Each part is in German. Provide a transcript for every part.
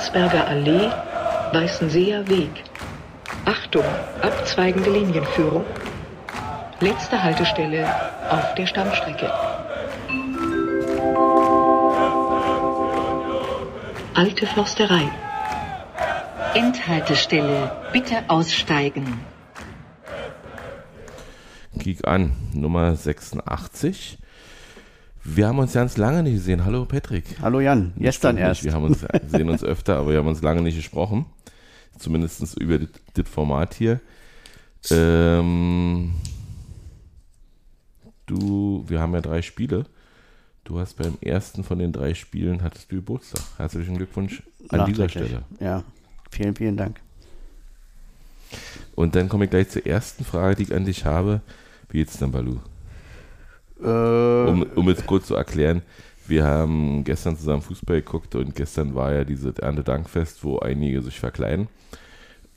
Landsberger Allee, Weißenseer Weg. Achtung, abzweigende Linienführung. Letzte Haltestelle auf der Stammstrecke. Alte Forsterei. Endhaltestelle. Bitte aussteigen. Kick an, Nummer 86. Wir haben uns ganz lange nicht gesehen. Hallo Patrick. Hallo Jan, Nicht gestern ständig. erst. Wir haben uns, sehen uns öfter, aber wir haben uns lange nicht gesprochen. Zumindest über das, Format hier. Ähm, du, wir haben ja drei Spiele. Du hast beim ersten von den drei Spielen hattest du Geburtstag. Herzlichen Glückwunsch an dieser. Stelle. Ja, vielen, vielen Dank. Und dann komme ich gleich zur ersten Frage, die ich an dich habe. Wie geht's denn, Balu? Äh, Um, um es kurz zu erklären, wir haben gestern zusammen Fußball geguckt und gestern war ja dieses Erntedankfest, wo einige sich verkleiden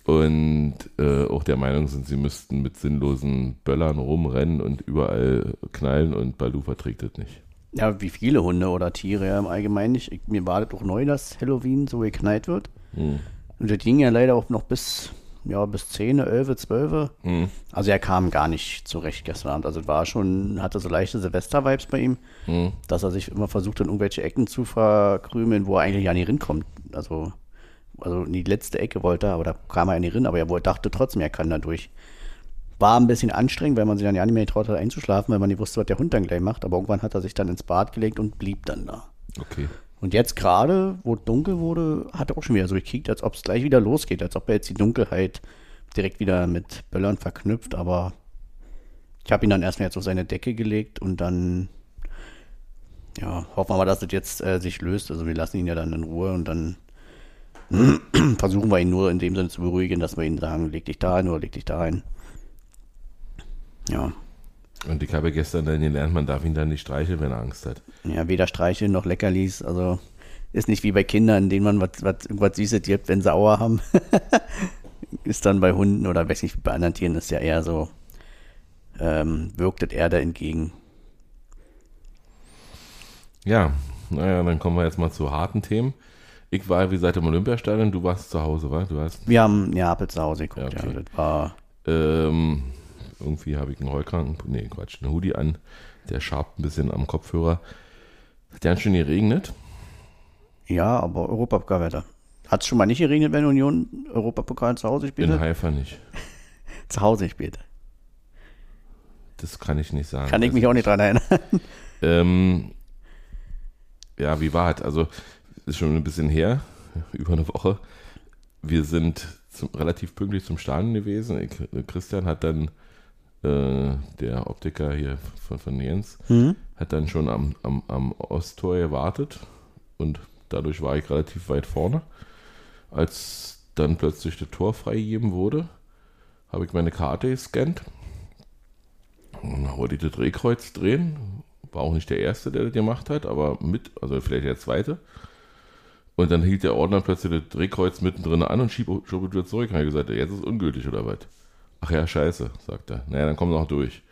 und äh, auch der Meinung sind, sie müssten mit sinnlosen Böllern rumrennen und überall knallen und Balu verträgt das nicht. ja, wie viele Hunde oder Tiere ja im Allgemeinen nicht. Ich, mir war das doch neu, dass Halloween so geknallt wird. Hm. Und das ging ja leider auch noch bis, ja, bis 10, 11, 12. Hm. Also er kam gar nicht zurecht gestern Abend. Also es war schon, hatte so leichte Silvester-Vibes bei ihm, Hm. dass er sich immer versucht, in irgendwelche Ecken zu verkrümeln, wo er eigentlich ja nicht hinkommt. Also, also in die letzte Ecke wollte er, aber da kam er nicht hin, aber er wollte, dachte trotzdem, er kann da durch. War ein bisschen anstrengend, weil man sich dann ja nicht mehr getraut hat einzuschlafen, weil man nicht wusste, was der Hund dann gleich macht. Aber irgendwann hat er sich dann ins Bad gelegt und blieb dann da. Okay. Und jetzt gerade, wo dunkel wurde, hat er auch schon wieder so gekickt, als ob es gleich wieder losgeht, als ob er jetzt die Dunkelheit direkt wieder mit Böllern verknüpft. Aber ich habe ihn dann erstmal jetzt auf seine Decke gelegt und dann, ja, hoffen wir mal, dass das jetzt äh, sich löst. Also wir lassen ihn ja dann in Ruhe und dann versuchen wir ihn nur in dem Sinne zu beruhigen, dass wir ihn sagen, leg dich da hin oder leg dich da hin. Ja, Und ich habe gestern dann gelernt, man darf ihn dann nicht streicheln, wenn er Angst hat. Ja, weder Streicheln noch Leckerlis. Also ist nicht wie bei Kindern, denen man was, was, irgendwas Süßes gibt, wenn sie Auer haben. ist dann bei Hunden oder weiß nicht, bei anderen Tieren ist ja eher so, ähm, wirkt das eher da entgegen. Ja, naja, dann kommen wir jetzt mal zu harten Themen. Ich war, wie gesagt, im Olympiastadion, du warst zu Hause, wa? Du hast Wir haben Neapel zu Hause geguckt, Ja, ja. okay. Das war, Ähm, irgendwie habe ich einen Heulkranken, nee, Quatsch, einen Hoodie an, der schabt ein bisschen am Kopfhörer. Hat ganz schön geregnet. ja, aber Europapokalwetter. Hat es schon mal nicht geregnet, wenn Union Europapokal zu Hause spielt? In Haifa nicht. Zu Hause spielt. Das kann ich nicht sagen. Kann ich Also, mich auch nicht dran erinnern. Ähm, ja, wie war es? Also, ist schon ein bisschen her, über eine Woche. Wir sind zum, relativ pünktlich zum Stadion gewesen. Ich, Christian hat dann, äh, der Optiker hier von, von Jens, Hm? hat dann schon am, am, am Osttor gewartet und dadurch war ich relativ weit vorne. Als dann plötzlich das Tor freigegeben wurde, habe ich meine Karte gescannt und dann wollte ich das Drehkreuz drehen. War auch nicht der Erste, der das gemacht hat, aber mit, also vielleicht der Zweite. Und dann hielt der Ordner plötzlich das Drehkreuz mittendrin an und schieb, schob es wieder zurück. Und habe ich gesagt, jetzt ist es ungültig oder was? Ach ja, scheiße, sagt er. Naja, dann komm noch durch.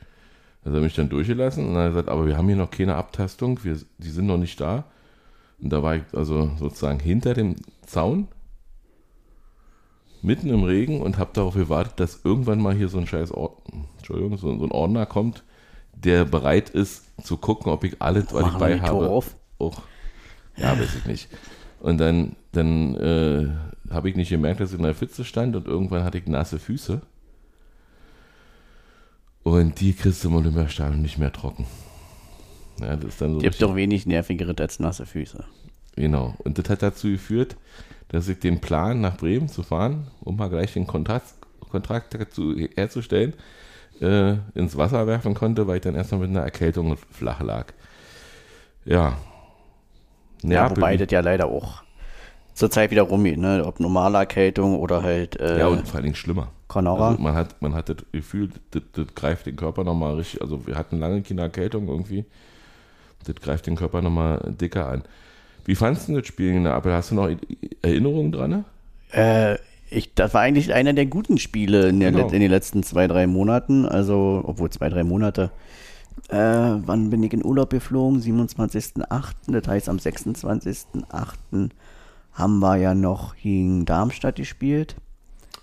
Hat er mich dann durchgelassen und dann hat er gesagt, aber wir haben hier noch keine Abtastung, wir, die sind noch nicht da. Und da war ich also sozusagen hinter dem Zaun, mitten im Regen und habe darauf gewartet, dass irgendwann mal hier so ein scheiß Ord Entschuldigung, so, so ein Ordner kommt, der bereit ist zu gucken, ob ich alles, was ich bei habe, auf? auch. Ja, weiß ich nicht. Und dann, dann äh, habe ich nicht gemerkt, dass ich in der Pfütze stand und irgendwann hatte ich nasse Füße. Und die kriegst du im Olympiastadion nicht mehr trocken. Ja, das ist dann so Gibt doch wenig nervigere als nasse Füße. Genau. Und das hat dazu geführt, dass ich den Plan, nach Bremen zu fahren, um mal gleich den Kontakt, Kontrakt dazu herzustellen, äh, ins Wasser werfen konnte, weil ich dann erstmal mit einer Erkältung flach lag. Ja. Ja, wobei das ja leider auch zur Zeit wieder rumgeht, ne? Ob normale Erkältung oder halt äh, ja, und vor allen Dingen schlimmer. Conora. Also man hat, man hat das Gefühl, das, das greift den Körper nochmal richtig, also wir hatten lange keine Erkältung irgendwie, das greift den Körper nochmal dicker an. Wie fandest du das Spiel in Neapel? Hast du noch Erinnerungen dran? Äh, ich, das war eigentlich einer der guten Spiele in, der, Genau. In den letzten zwei, drei Monaten. Also, obwohl zwei, drei Monate. Äh, wann bin ich in Urlaub geflogen? 27.08. Das heißt, am 26.08. haben wir ja noch gegen Darmstadt gespielt.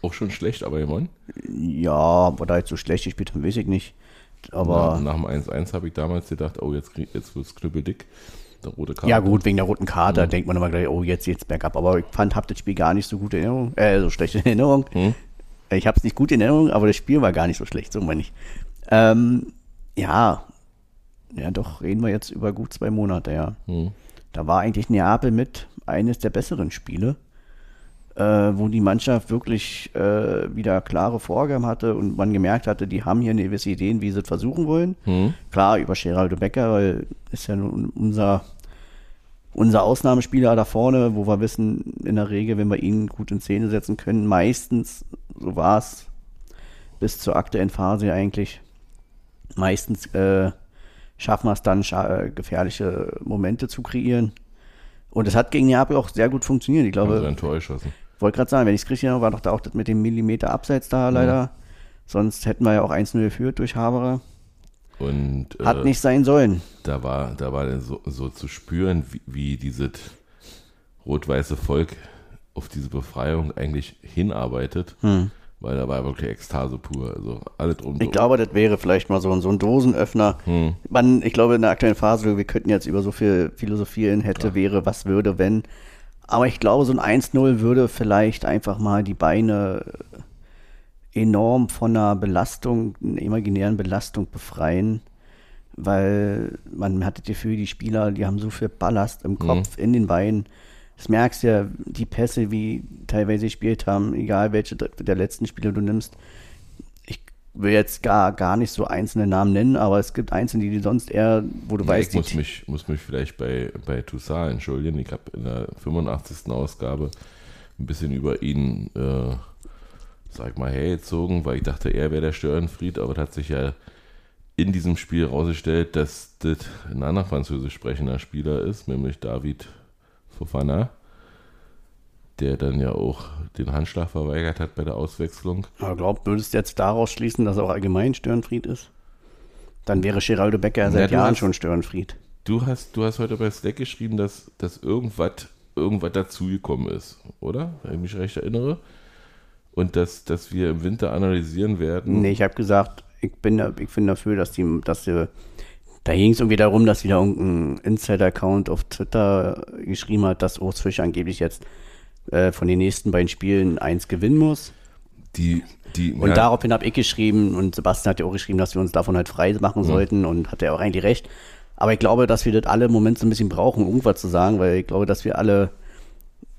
Auch schon schlecht, aber gewonnen. Ja, wir da jetzt so schlecht gespielt haben, weiß ich nicht. Aber nach, nach dem 1-1 habe ich damals gedacht, oh, jetzt, krieg- jetzt wird es knüppeldick. Der rote Karte. ja gut, wegen der roten Karte denkt man immer gleich, oh, jetzt geht's bergab. Aber ich fand, hab das Spiel gar nicht so gut in Erinnerung, äh, so schlecht in Erinnerung. Ich habe es nicht gut in Erinnerung, aber das Spiel war gar nicht so schlecht, so meine ich. Ähm, ja, ja, doch reden wir jetzt über gut zwei Monate, ja. Da war eigentlich Neapel mit eines der besseren Spiele, äh, wo die Mannschaft wirklich äh, wieder klare Vorgaben hatte und man gemerkt hatte, die haben hier eine gewisse Ideen, wie sie es versuchen wollen. Klar, über Geraldo Becker, weil ist ja nun unser, unser Ausnahmespieler da vorne, wo wir wissen, in der Regel, wenn wir ihn gut in Szene setzen können, meistens, so war es bis zur aktuellen Phase eigentlich, meistens äh, schaffen wir es dann, scha- äh, gefährliche Momente zu kreieren. Und es hat gegen Neapel auch sehr gut funktioniert. Ich glaube, Also ein Tor geschossen. Ich wollte gerade sagen, wenn ich es richtig erinnere, war doch da auch das mit dem Millimeter Abseits da leider. Sonst hätten wir ja auch 1-0 geführt durch Haberer. Und Hat äh, nicht sein sollen. da war, da war so, so zu spüren, wie, wie dieses rot-weiße Volk auf diese Befreiung eigentlich hinarbeitet, weil da war wirklich Ekstase pur. Also alle drum. Ich glaube, das wäre vielleicht mal so, ein- so ein Dosenöffner. Man, ich glaube, in der aktuellen Phase, wir könnten jetzt über so viel philosophieren, hätte, wäre, was würde, wenn. Aber ich glaube, so ein 1-0 würde vielleicht einfach mal die Beine enorm von einer Belastung, einer imaginären Belastung befreien. Weil man hat das Gefühl, die Spieler, die haben so viel Ballast im Kopf, in den Beinen. Das merkst du ja, die Pässe, wie teilweise gespielt haben, egal welche der letzten Spiele du nimmst, will jetzt gar, gar nicht so einzelne Namen nennen, aber es gibt einzelne, die, sonst eher, wo du Ja, weißt, ich muss mich, muss mich vielleicht bei, bei Toussaint entschuldigen. Ich habe in der 85. Ausgabe ein bisschen über ihn, äh, sag mal, hergezogen, weil ich dachte, er wäre der Störenfried, aber es hat sich ja in diesem Spiel herausgestellt, dass das ein anderer französisch sprechender Spieler ist, nämlich David Fofana, der dann ja auch den Handschlag verweigert hat bei der Auswechslung. aber glaub, würdest du jetzt daraus schließen, dass er auch allgemein Störenfried ist? Dann wäre Geraldo Becker ja seit Jahren hast- schon Störenfried. Du hast, du hast heute bei Slack geschrieben, dass, dass irgendwas, irgendwas dazugekommen ist, oder? Wenn ich mich recht erinnere. Und dass, dass wir im Winter analysieren werden. Nee, ich habe gesagt, ich bin, ich bin dafür, dass die, dass die, da ging es irgendwie darum, dass wieder irgendein Insider-Account auf Twitter geschrieben hat, dass Urs Fischer angeblich jetzt äh, von den nächsten beiden Spielen eins gewinnen muss. Die, die, Und ja, daraufhin habe ich geschrieben und Sebastian hat ja auch geschrieben, dass wir uns davon halt frei machen sollten und hat ja auch eigentlich recht. Aber ich glaube, dass wir das alle im Moment so ein bisschen brauchen, um irgendwas zu sagen, weil ich glaube, dass wir alle,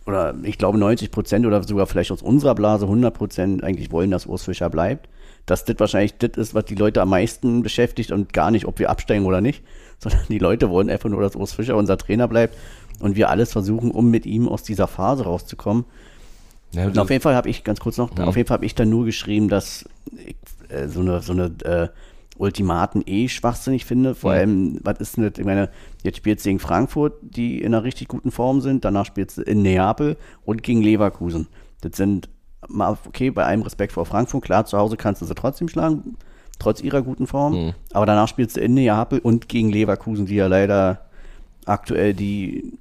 oder ich glaube 90 Prozent oder sogar vielleicht aus unserer Blase 100 Prozent eigentlich wollen, dass Urs Fischer bleibt. Dass das wahrscheinlich das ist, was die Leute am meisten beschäftigt und gar nicht, ob wir absteigen oder nicht, sondern die Leute wollen einfach nur, dass Urs Fischer unser Trainer bleibt und wir alles versuchen, um mit ihm aus dieser Phase rauszukommen. ja, Und auf jeden Fall habe ich, ganz kurz noch, auf jeden Fall habe ich dann nur geschrieben, dass ich äh, so eine, so eine äh, Ultimaten eh schwachsinnig finde. Vor allem, was ist denn das? Ich meine, jetzt spielt gegen Frankfurt, die in einer richtig guten Form sind, danach spielt sie in Neapel und gegen Leverkusen. Das sind, mal, okay, bei allem Respekt vor Frankfurt, klar, zu Hause kannst du sie trotzdem schlagen, trotz ihrer guten Form, aber danach spielst du in Neapel und gegen Leverkusen, die ja leider aktuell die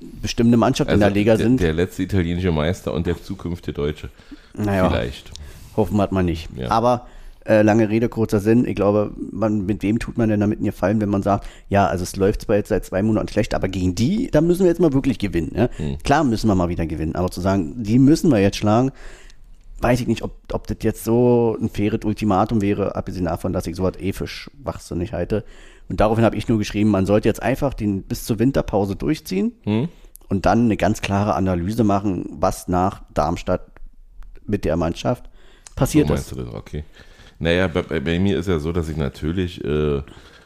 bestimmte Mannschaft in der Liga Also der, sind. Der letzte italienische Meister und der zukünftige Deutsche. Naja. Vielleicht. Hoffen wir mal nicht. Ja. Aber äh, lange Rede, kurzer Sinn. Ich glaube, man, mit wem tut man denn damit einen Gefallen, wenn man sagt, ja, also es läuft zwar jetzt seit zwei Monaten schlecht, aber gegen die, da müssen wir jetzt mal wirklich gewinnen. Ja? Hm. Klar müssen wir mal wieder gewinnen, aber zu sagen, die müssen wir jetzt schlagen, weiß ich nicht, ob, ob das jetzt so ein faires Ultimatum wäre, abgesehen davon, dass ich sowas eh für schwachsinnig halte. Und daraufhin habe ich nur geschrieben, man sollte jetzt einfach den bis zur Winterpause durchziehen Hm? und dann eine ganz klare Analyse machen, was nach Darmstadt mit der Mannschaft passiert so ist. meinst du das? Okay. Naja, bei, bei, mir ist ja so, dass ich natürlich, äh,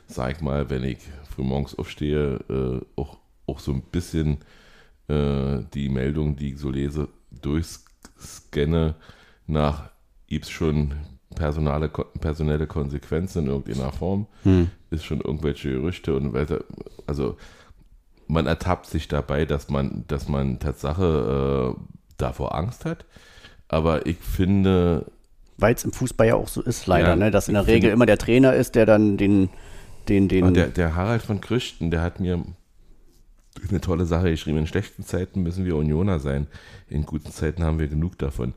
sag mal, wenn ich frühmorgens aufstehe, äh, auch, auch so ein bisschen äh, die Meldung, die ich so lese, durchscanne nach, gibt es schon personale, personelle Konsequenzen in irgendeiner Form? Ist schon irgendwelche Gerüchte und weiter, also man ertappt sich dabei, dass man, dass man Tatsache äh, davor Angst hat. Aber ich finde, Weil es im Fußball ja auch so ist, leider, Ja, ne? dass in der Regel immer der Trainer ist, der dann den, den, den. Und der, der Harald von Christen, der hat mir eine tolle Sache geschrieben. In schlechten Zeiten müssen wir Unioner sein. In guten Zeiten haben wir genug davon.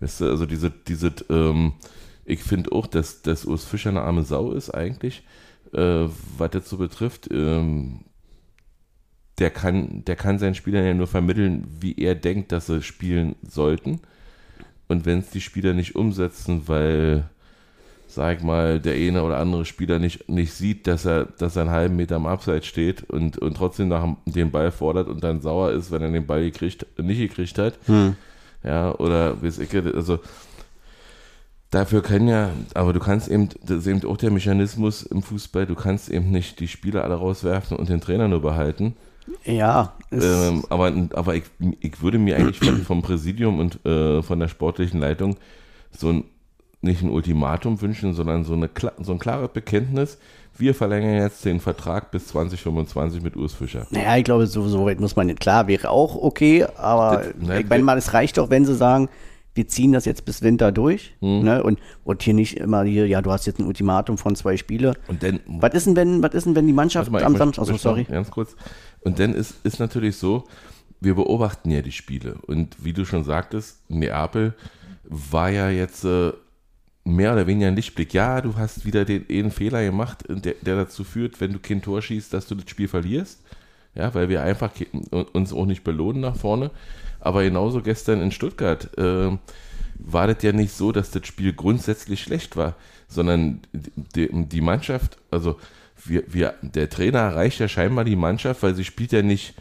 Weißt du, also diese, diese, ähm, ich finde auch, dass, dass Urs Fischer eine arme Sau ist eigentlich, äh, was das so betrifft. Ähm, der kann, der kann seinen Spielern ja nur vermitteln, wie er denkt, dass sie spielen sollten. Und wenn es die Spieler nicht umsetzen, weil, sag ich mal, der eine oder andere Spieler nicht, nicht sieht, dass er, dass er einen halben Meter am Abseits steht und, und trotzdem nach den Ball fordert und dann sauer ist, wenn er den Ball gekriegt, nicht gekriegt hat. Hm. Ja, oder wie es ich, also dafür können ja, aber du kannst eben, das ist eben auch der Mechanismus im Fußball, du kannst eben nicht die Spieler alle rauswerfen und den Trainer nur behalten. Ja. Ähm, aber aber ich, ich würde mir eigentlich vom, Präsidium und äh, von der sportlichen Leitung so ein, nicht ein Ultimatum wünschen, sondern so, eine, so ein klares Bekenntnis. Wir verlängern jetzt den Vertrag bis 2025 mit Urs Fischer. Naja, ich glaube, so, so weit muss man nicht. Klar, wäre auch okay, aber das, ich meine mal, es reicht doch, wenn sie sagen, wir ziehen das jetzt bis Winter durch hm. ne? und, und hier nicht immer hier, ja, du hast jetzt ein Ultimatum von zwei Spiele. Und dann, was ist denn, wenn, was ist denn, wenn die Mannschaft mal, am Samstag, also sorry. Ganz kurz. Und dann ist, ist natürlich so, wir beobachten ja die Spiele. Und wie du schon sagtest, Neapel war ja jetzt äh, mehr oder weniger ein Lichtblick. Ja, du hast wieder den einen Fehler gemacht, der, der, dazu führt, wenn du kein Tor schießt, dass du das Spiel verlierst. Ja, weil wir einfach uns auch nicht belohnen nach vorne. Aber genauso gestern in Stuttgart äh, war das ja nicht so, dass das Spiel grundsätzlich schlecht war, sondern die, die Mannschaft, also wir, wir, der Trainer erreicht ja scheinbar die Mannschaft, weil sie spielt ja nicht,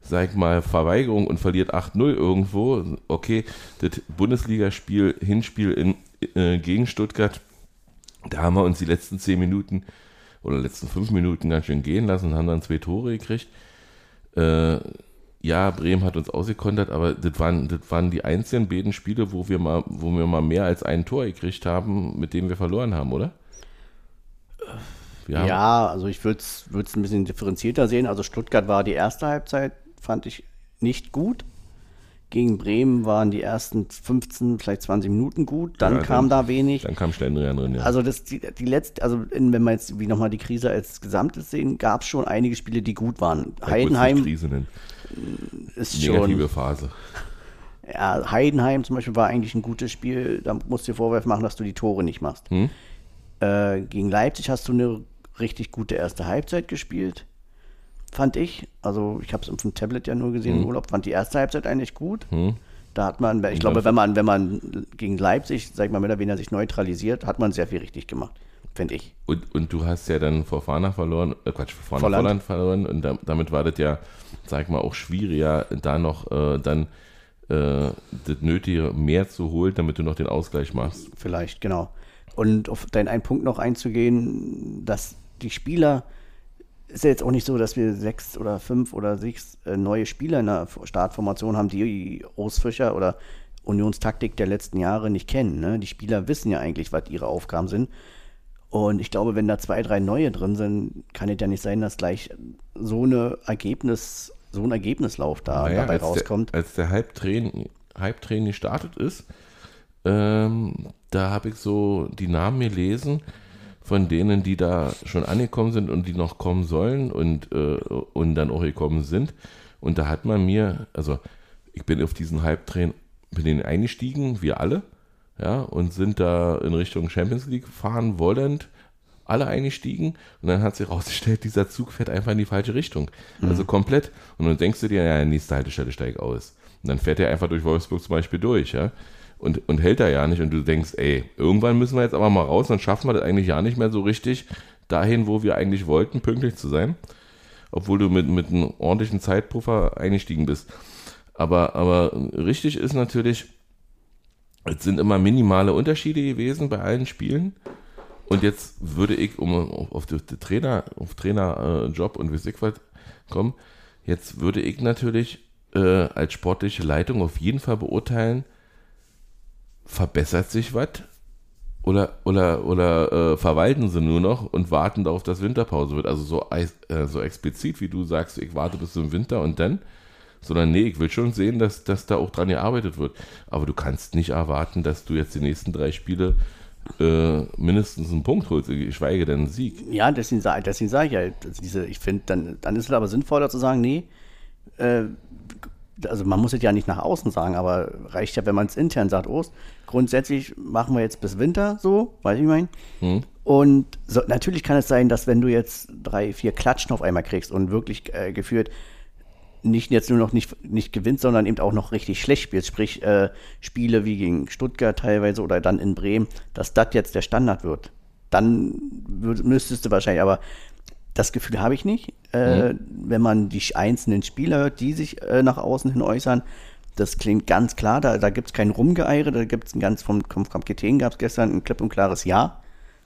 sag ich mal, Verweigerung und verliert 8-0 irgendwo. Okay, das Bundesligaspiel, Hinspiel in, äh, gegen Stuttgart, da haben wir uns die letzten 10 Minuten oder letzten 5 Minuten ganz schön gehen lassen und haben dann zwei Tore gekriegt. Äh, ja, Bremen hat uns ausgekontert, aber das waren, das waren die einzigen beiden Spiele, wo wir mal, wo wir mal mehr als ein Tor gekriegt haben, mit dem wir verloren haben, oder? Ja, ja also ich würde es ein bisschen differenzierter sehen. Also Stuttgart war die erste Halbzeit, fand ich nicht gut. Gegen Bremen waren die ersten 15, vielleicht 20 Minuten gut, dann ja, kam da wenig. Dann kam Stendrian drin, ja. Also das, die, die letzte, also wenn wir jetzt wie nochmal die Krise als Gesamtes sehen, gab es schon einige Spiele, die gut waren. Ja, Heidenheim Krise nennen. Ist Negative schon, Phase. Ja, Heidenheim zum Beispiel war eigentlich ein gutes Spiel. Da musst du dir Vorwurf machen, dass du die Tore nicht machst. Hm? Äh, gegen Leipzig hast du eine richtig gute erste Halbzeit gespielt, fand ich. Also ich habe es auf dem Tablet ja nur gesehen mhm. im Urlaub, fand die erste Halbzeit eigentlich gut. Mhm. Da hat man, ich glaube, wenn man, wenn man gegen Leipzig, sag ich mal, mehr oder weniger sich neutralisiert, hat man sehr viel richtig gemacht, finde ich. Und, und du hast ja dann vor Fana verloren, äh Quatsch, vor Fana Volland verloren und da, damit war das ja, sag mal, auch schwieriger, da noch äh, dann äh, das Nötige mehr zu holen, damit du noch den Ausgleich machst. Vielleicht, genau. Und auf deinen einen Punkt noch einzugehen, dass die Spieler, ist ja jetzt auch nicht so, dass wir sechs oder fünf oder sechs äh, neue Spieler in der Startformation haben, die Ausfischer oder Unionstaktik der letzten Jahre nicht kennen. Ne? Die Spieler wissen ja eigentlich, was ihre Aufgaben sind. Und ich glaube, wenn da zwei, drei neue drin sind, kann es ja nicht sein, dass gleich so eine Ergebnis, so ein Ergebnislauf da naja, dabei als rauskommt. Der, als der Hype-Train Hype gestartet ist, ähm, da habe ich so die Namen gelesen von denen, die da schon angekommen sind und die noch kommen sollen und, äh, und dann auch gekommen sind. Und da hat man mir, also ich bin auf diesen Hype-Train, bin den eingestiegen, wir alle, ja, und sind da in Richtung Champions League fahren wollend, alle eingestiegen und dann hat sich herausgestellt, dieser Zug fährt einfach in die falsche Richtung. Mhm. Also komplett. Und dann denkst du dir, ja, nächste Haltestelle steig aus. Und dann fährt er einfach durch Wolfsburg zum Beispiel durch, ja und, und hält da ja nicht und du denkst, ey, irgendwann müssen wir jetzt aber mal raus, dann schaffen wir das eigentlich ja nicht mehr so richtig dahin, wo wir eigentlich wollten, pünktlich zu sein. Obwohl du mit, mit einem ordentlichen Zeitpuffer eingestiegen bist. Aber, aber richtig ist natürlich, es sind immer minimale Unterschiede gewesen bei allen Spielen. Und jetzt würde ich, um auf den Trainer, auf Trainerjob und wie Sigwald kommen, jetzt würde ich natürlich äh, als sportliche Leitung auf jeden Fall beurteilen, verbessert sich was? Oder, oder, oder äh, verwalten sie nur noch und warten darauf, dass Winterpause wird? Also so, äh, so explizit, wie du sagst, ich warte bis zum Winter und dann? Sondern nee, ich will schon sehen, dass, dass da auch dran gearbeitet wird. Aber du kannst nicht erwarten, dass du jetzt die nächsten drei Spiele äh, mindestens einen Punkt holst, geschweige denn einen Sieg. Ja, deswegen, deswegen sage ich ja, also diese, ich finde, dann, dann ist es aber sinnvoller zu sagen, nee, äh, also man muss es ja nicht nach außen sagen, aber reicht ja, wenn man es intern sagt, oh, grundsätzlich machen wir jetzt bis Winter so, weiß ich mein. Und so, natürlich kann es sein, dass wenn du jetzt drei, vier Klatschen auf einmal kriegst und wirklich äh, geführt nicht jetzt nur noch nicht, nicht gewinnt, sondern eben auch noch richtig schlecht spielt, sprich äh, Spiele wie gegen Stuttgart teilweise oder dann in Bremen, dass das jetzt der Standard wird. Dann müsstest du wahrscheinlich, aber das Gefühl habe ich nicht. Äh, Wenn man die einzelnen Spieler hört, die sich äh, nach außen hin äußern, das klingt ganz klar, da, da gibt es kein Rumgeeire, da gibt es ein ganz vom, vom Kapitän gab es gestern ein klipp und klares Ja,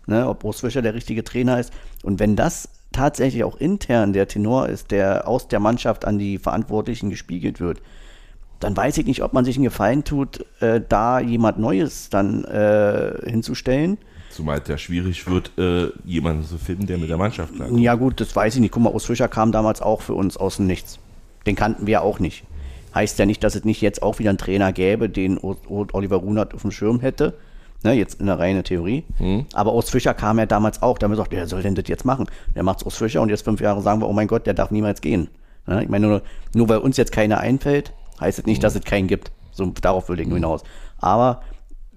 ne, ob Urs Fischer der richtige Trainer ist. Und wenn das tatsächlich auch intern der Tenor ist, der aus der Mannschaft an die Verantwortlichen gespiegelt wird, dann weiß ich nicht, ob man sich einen Gefallen tut, äh, da jemand Neues dann äh, hinzustellen. Zumal es ja schwierig wird, äh, jemanden zu finden, der mit der Mannschaft klarkommt. Ja gut, das weiß ich nicht. Guck mal, Urs Fischer kam damals auch für uns aus dem Nichts. Den kannten wir auch nicht. Heißt ja nicht, dass es nicht jetzt auch wieder einen Trainer gäbe, den O- O- Oliver Runert auf dem Schirm hätte. Ne, jetzt in der reinen Theorie. Aber Urs Fischer kam ja damals auch. Da haben wir gesagt, wer soll denn das jetzt machen? Der macht's Urs Fischer und jetzt fünf Jahre sagen wir, oh mein Gott, der darf niemals gehen. Ne, ich meine, nur, nur weil uns jetzt keiner einfällt, heißt es nicht, dass es keinen gibt. So, darauf will ich nur hinaus. Aber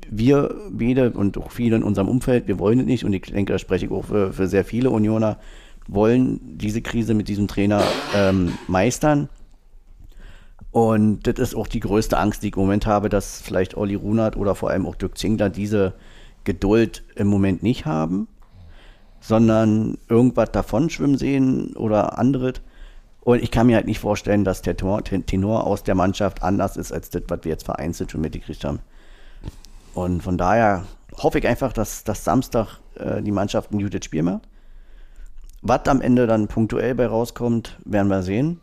wir beide und auch viele in unserem Umfeld, wir wollen es nicht und ich denke, da spreche ich auch für, für sehr viele Unioner, wollen diese Krise mit diesem Trainer ähm, meistern. Und das ist auch die größte Angst, die ich im Moment habe, dass vielleicht Olli Runert oder vor allem auch Dirk Zingler diese Geduld im Moment nicht haben, sondern irgendwas davon schwimmen sehen oder anderes. Und ich kann mir halt nicht vorstellen, dass der Tenor, aus der Mannschaft anders ist als das, was wir jetzt vereinzelt schon mitgekriegt haben. Und von daher hoffe ich einfach, dass, dass Samstag äh, die Mannschaft ein gutes Spiel macht. Was am Ende dann punktuell bei rauskommt, werden wir sehen.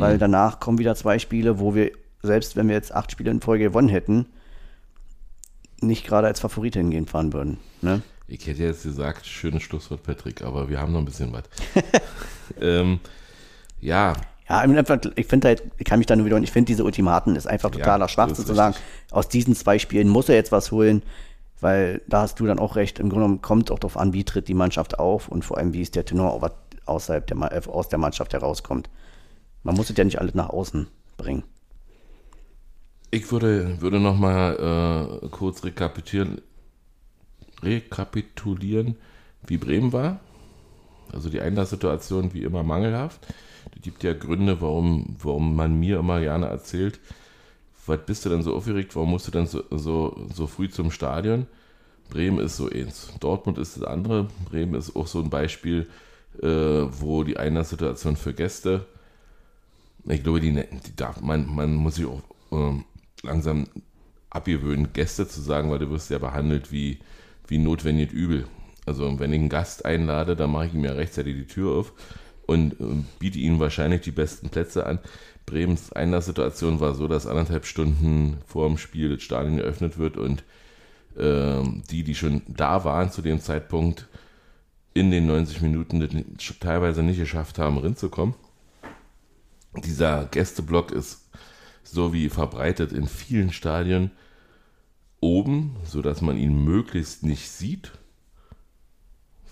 Weil danach kommen wieder zwei Spiele, wo wir, selbst wenn wir jetzt acht Spiele in Folge gewonnen hätten, nicht gerade als Favorit hingehen fahren würden. Ne? Ich hätte jetzt gesagt, schönes Schlusswort, Patrick, aber wir haben noch ein bisschen was. ähm, ja, Ja, ich finde halt, ich kann mich da nur wieder, ich finde diese Ultimaten ist einfach totaler Ja, Schwachsinn zu sagen, aus diesen zwei Spielen muss er jetzt was holen, weil da hast du dann auch recht, im Grunde genommen kommt auch darauf an, wie tritt die Mannschaft auf und vor allem, wie ist der Tenor, was außerhalb der, äh, aus der Mannschaft herauskommt. Man muss es ja nicht alles nach außen bringen. ich würde, würde noch mal äh, kurz rekapitulieren, rekapitulieren, wie Bremen war. Also die Einlasssituation wie immer mangelhaft. Es gibt ja Gründe, warum, warum man mir immer gerne erzählt, was bist du denn so aufgeregt, warum musst du denn so, so, so früh zum Stadion? Bremen ist so eins. Dortmund ist das andere. Bremen ist auch so ein Beispiel, äh, wo die Einlasssituation für Gäste, ich glaube, die, die darf, man, man muss sich auch ähm, langsam abgewöhnen, Gäste zu sagen, weil du wirst ja behandelt wie, wie notwendig übel. Also wenn ich einen Gast einlade, dann mache ich ihm ja rechtzeitig die Tür auf und äh, biete ihm wahrscheinlich die besten Plätze an. Bremens Einlasssituation war so, dass anderthalb Stunden vor dem Spiel das Stadion geöffnet wird und ähm, die, die schon da waren zu dem Zeitpunkt, in den 90 Minuten teilweise nicht geschafft haben, reinzukommen. Dieser Gästeblock ist so wie verbreitet in vielen Stadien oben, sodass man ihn möglichst nicht sieht,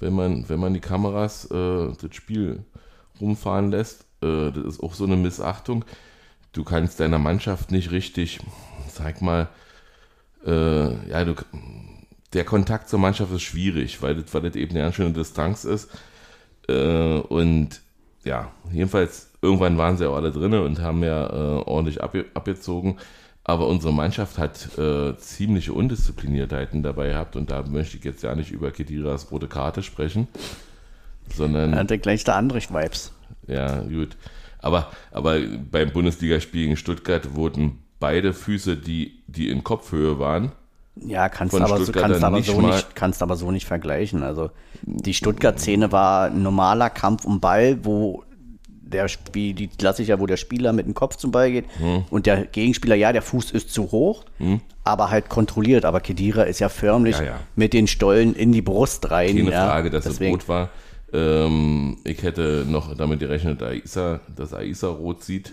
wenn man, wenn man die Kameras äh, das Spiel rumfahren lässt. Äh, das ist auch so eine Missachtung. Du kannst deiner Mannschaft nicht richtig, sag mal, äh, ja, du, der Kontakt zur Mannschaft ist schwierig, weil das, weil das eben eine ganz schöne Distanz ist. Äh, und ja, jedenfalls, irgendwann waren sie auch alle drin und haben ja äh, ordentlich abge abgezogen. Aber unsere Mannschaft hat äh, ziemliche Undiszipliniertheiten dabei gehabt und da möchte ich jetzt ja nicht über Kediras rote Karte sprechen, sondern Er hatte gleich da andere Vibes. ja, gut. Aber, aber beim Bundesligaspiel gegen Stuttgart wurden beide Füße, die, die in Kopfhöhe waren, Ja, kannst aber, so, kannst, aber nicht so nicht, kannst aber so nicht vergleichen. Also die Stuttgart-Szene war ein normaler Kampf um Ball, wo der Spiel, die klassischer, wo der Spieler mit dem Kopf zum Ball geht Hm. und der Gegenspieler, ja, der Fuß ist zu hoch, aber halt kontrolliert. Aber Kedira ist ja förmlich Ja, ja. mit den Stollen in die Brust rein. keine ja, Frage, dass deswegen. es rot war. Ähm, ich hätte noch damit gerechnet, Aisa, dass Aisa rot sieht.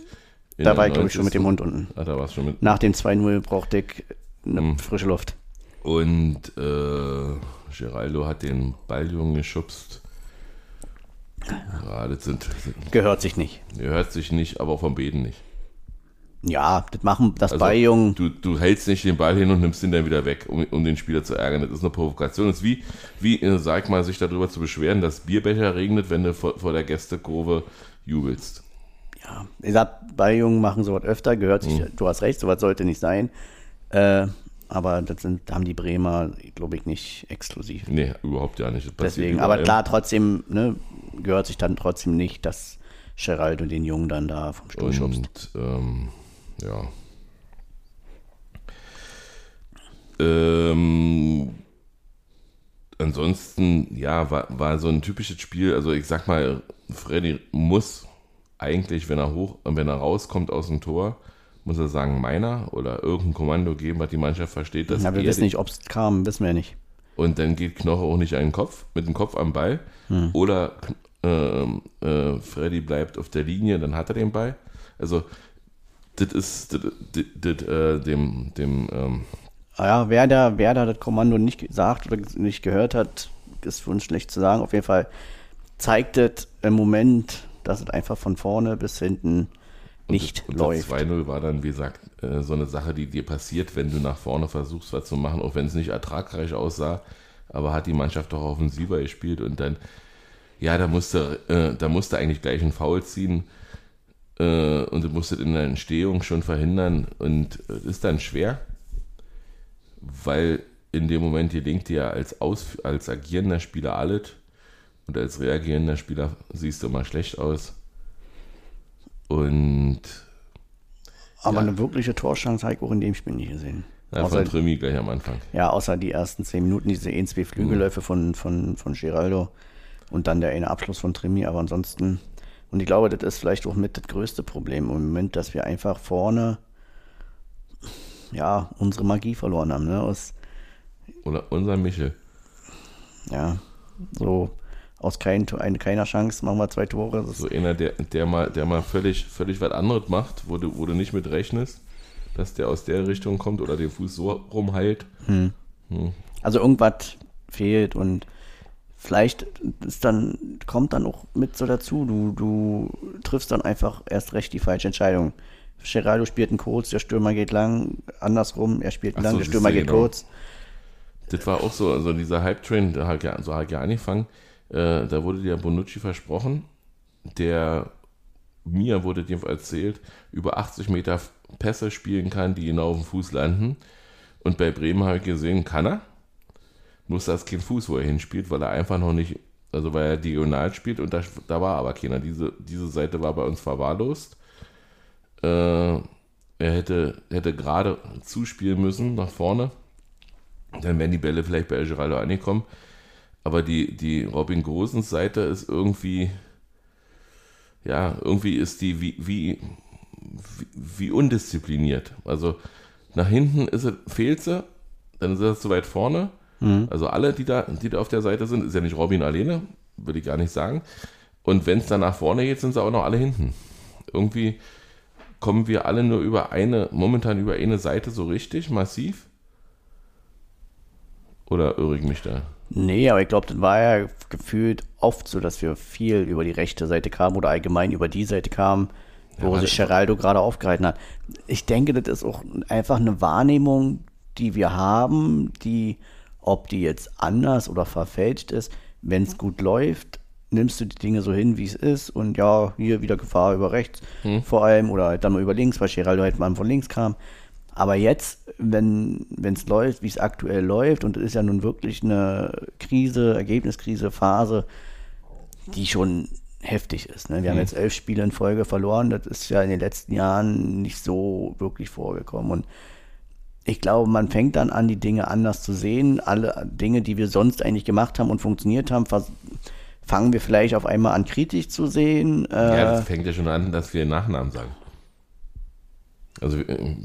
Da war ich, glaube ich, schon mit dem 90. Mund unten. Ah, da war es schon mit. Nach dem 2-0 brauchte ich eine Hm. frische Luft. Und äh, Geraldo hat den Balljungen geschubst. Ja, das sind, sind, Gehört sich nicht. hört sich nicht, aber vom Beten nicht. Ja, das machen das Also, Balljungen. Du, du hältst nicht den Ball hin und nimmst ihn dann wieder weg, um, um den Spieler zu ärgern. Das ist eine Provokation. Das ist wie, wie äh, sag mal, sich darüber zu beschweren, dass Bierbecher regnet, wenn du vor, vor der Gästekurve jubelst. Ja, wie gesagt, Balljungen machen sowas öfter, gehört sich, Mhm. du hast recht, sowas sollte nicht sein. Äh, aber das sind, haben die Bremer, glaube ich, nicht exklusiv. Nee, überhaupt ja nicht. Deswegen, aber klar, trotzdem, ne, gehört sich dann trotzdem nicht, dass Geraldo den Jungen dann da vom Stuhl schubst. Und ähm, ja. Ähm, ansonsten, ja, war, war so ein typisches Spiel. Also ich sag mal, Freddy muss eigentlich, wenn er hoch, wenn er rauskommt aus dem Tor, muss er sagen, meiner oder irgendein Kommando geben, was die Mannschaft versteht, dass Ja, wir wissen nicht, ob es kam, wissen wir nicht. und dann geht Knoche auch nicht an den Kopf, mit dem Kopf am Ball. Oder ähm, äh, Freddy bleibt auf der Linie, dann hat er den Ball. Also, das ist das, das, das, äh, dem, dem ähm, Ah Ja, wer da, wer da das Kommando nicht gesagt oder nicht gehört hat, ist für uns schlecht zu sagen. Auf jeden Fall zeigt es im Moment, dass es einfach von vorne bis hinten nicht und läuft. Das 2-0 war dann, wie gesagt, äh, so eine Sache, die dir passiert, wenn du nach vorne versuchst, was zu machen, auch wenn es nicht ertragreich aussah. Aber hat die Mannschaft doch offensiver gespielt und dann, ja, da musste, äh, da musste eigentlich gleich ein Foul ziehen äh, und du musstest in der Entstehung schon verhindern und es ist dann schwer, weil in dem Moment gelingt dir als, Aus, als agierender Spieler alles und als reagierender Spieler siehst du immer schlecht aus. Und Aber Ja. eine wirkliche Torschance habe ich auch in dem Spiel nicht gesehen. ja, außer, von Trimi gleich am Anfang. ja, außer die ersten zehn Minuten, diese ein, zwei Flügelläufe von, von, von Geraldo und dann der eine Abschluss von Trimi, aber ansonsten, und ich glaube, das ist vielleicht auch mit das größte Problem im Moment, dass wir einfach vorne ja, unsere Magie verloren haben. Ne? Aus, Oder unser Michel. ja, so aus kein, keiner Chance machen wir zwei Tore. So einer, der, der mal, der mal völlig, völlig was anderes macht, wo du, wo du nicht mit rechnest, dass der aus der Richtung kommt oder den Fuß so rumheilt. Also irgendwas fehlt und vielleicht ist dann, kommt dann auch mit so dazu, du, du triffst dann einfach erst recht die falsche Entscheidung. Geraldo spielt einen kurz, der Stürmer geht lang, andersrum, er spielt Ach lang, so, der Stürmer geht genau. kurz. Das war auch so, also dieser Hype-Train, so hat ja angefangen, äh, da wurde der Bonucci versprochen, der mir wurde dem erzählt, über 80 Meter Pässe spielen kann, die genau auf dem Fuß landen. Und bei Bremen habe ich gesehen, kann er. Nur ist das kein Fuß, wo er hinspielt, weil er einfach noch nicht, also weil er diagonal spielt und da, da war aber keiner. Diese, diese Seite war bei uns verwahrlost. Äh, er hätte, hätte gerade zuspielen müssen nach vorne. Dann wären die Bälle vielleicht bei El Geraldo angekommen. Aber die, die Robin Gosens Seite ist irgendwie, ja, irgendwie ist die wie, wie, wie, wie undiszipliniert. Also nach hinten ist es, fehlt sie, dann ist er zu weit vorne. Also alle, die da, die da auf der Seite sind, ist ja nicht Robin alleine, würde ich gar nicht sagen. Und wenn es dann nach vorne geht, sind sie auch noch alle hinten. Irgendwie kommen wir alle nur über eine, momentan über eine Seite so richtig massiv. Oder irre ich mich da? Nee, aber ich glaube, das war ja gefühlt oft so, dass wir viel über die rechte Seite kamen oder allgemein über die Seite kamen, wo Ja, sich das- Geraldo gerade aufgehalten hat. Ich denke, das ist auch einfach eine Wahrnehmung, die wir haben, die, ob die jetzt anders oder verfälscht ist, wenn es gut läuft, nimmst du die Dinge so hin, wie es ist und ja, hier wieder Gefahr über rechts vor allem oder halt dann mal über links, weil Geraldo halt mal von links kam. Aber jetzt, wenn es läuft, wie es aktuell läuft, und es ist ja nun wirklich eine Krise, Ergebniskrise, Phase, die schon heftig ist. Ne? Wir haben jetzt elf Spiele in Folge verloren. Das ist ja in den letzten Jahren nicht so wirklich vorgekommen. Und ich glaube, man fängt dann an, die Dinge anders zu sehen. Alle Dinge, die wir sonst eigentlich gemacht haben und funktioniert haben, fangen wir vielleicht auf einmal an, kritisch zu sehen. Ja, Äh, das fängt ja schon an, dass wir Nachnamen sagen. Also äh,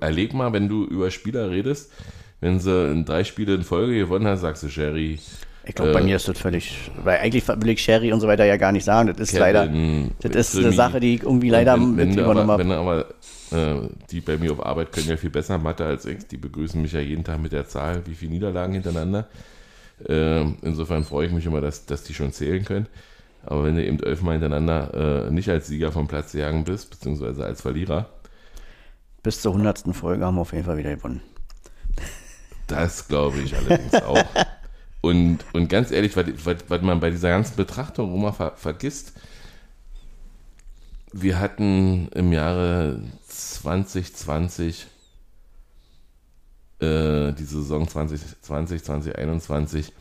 erleg mal, wenn du über Spieler redest, wenn sie in drei Spiele in Folge gewonnen haben, sagst du Sherry, Ich glaube, bei Äh, mir ist das völlig, weil eigentlich will ich Sherry und so weiter ja gar nicht sagen. Das ist leider, Kevin, das ist eine. Sache, die ich irgendwie leider wenn, wenn, mit übernommen aber, habe. wenn aber äh, die bei mir auf Arbeit können ja viel besser Mathe als ich. Die begrüßen mich ja jeden Tag mit der Zahl, wie viele Niederlagen hintereinander. Ähm, insofern freue ich mich immer, dass, dass die schon zählen können. Aber wenn du eben elfmal hintereinander äh, nicht als Sieger vom Platz gegangen bist, beziehungsweise als Verlierer, Bis zur hundertsten Folge haben wir auf jeden Fall wieder gewonnen. das glaube ich allerdings auch. Und, und ganz ehrlich, was, was, was man bei dieser ganzen Betrachtung immer ver, vergisst, wir hatten im Jahre 2020 äh, die Saison 2020, 2021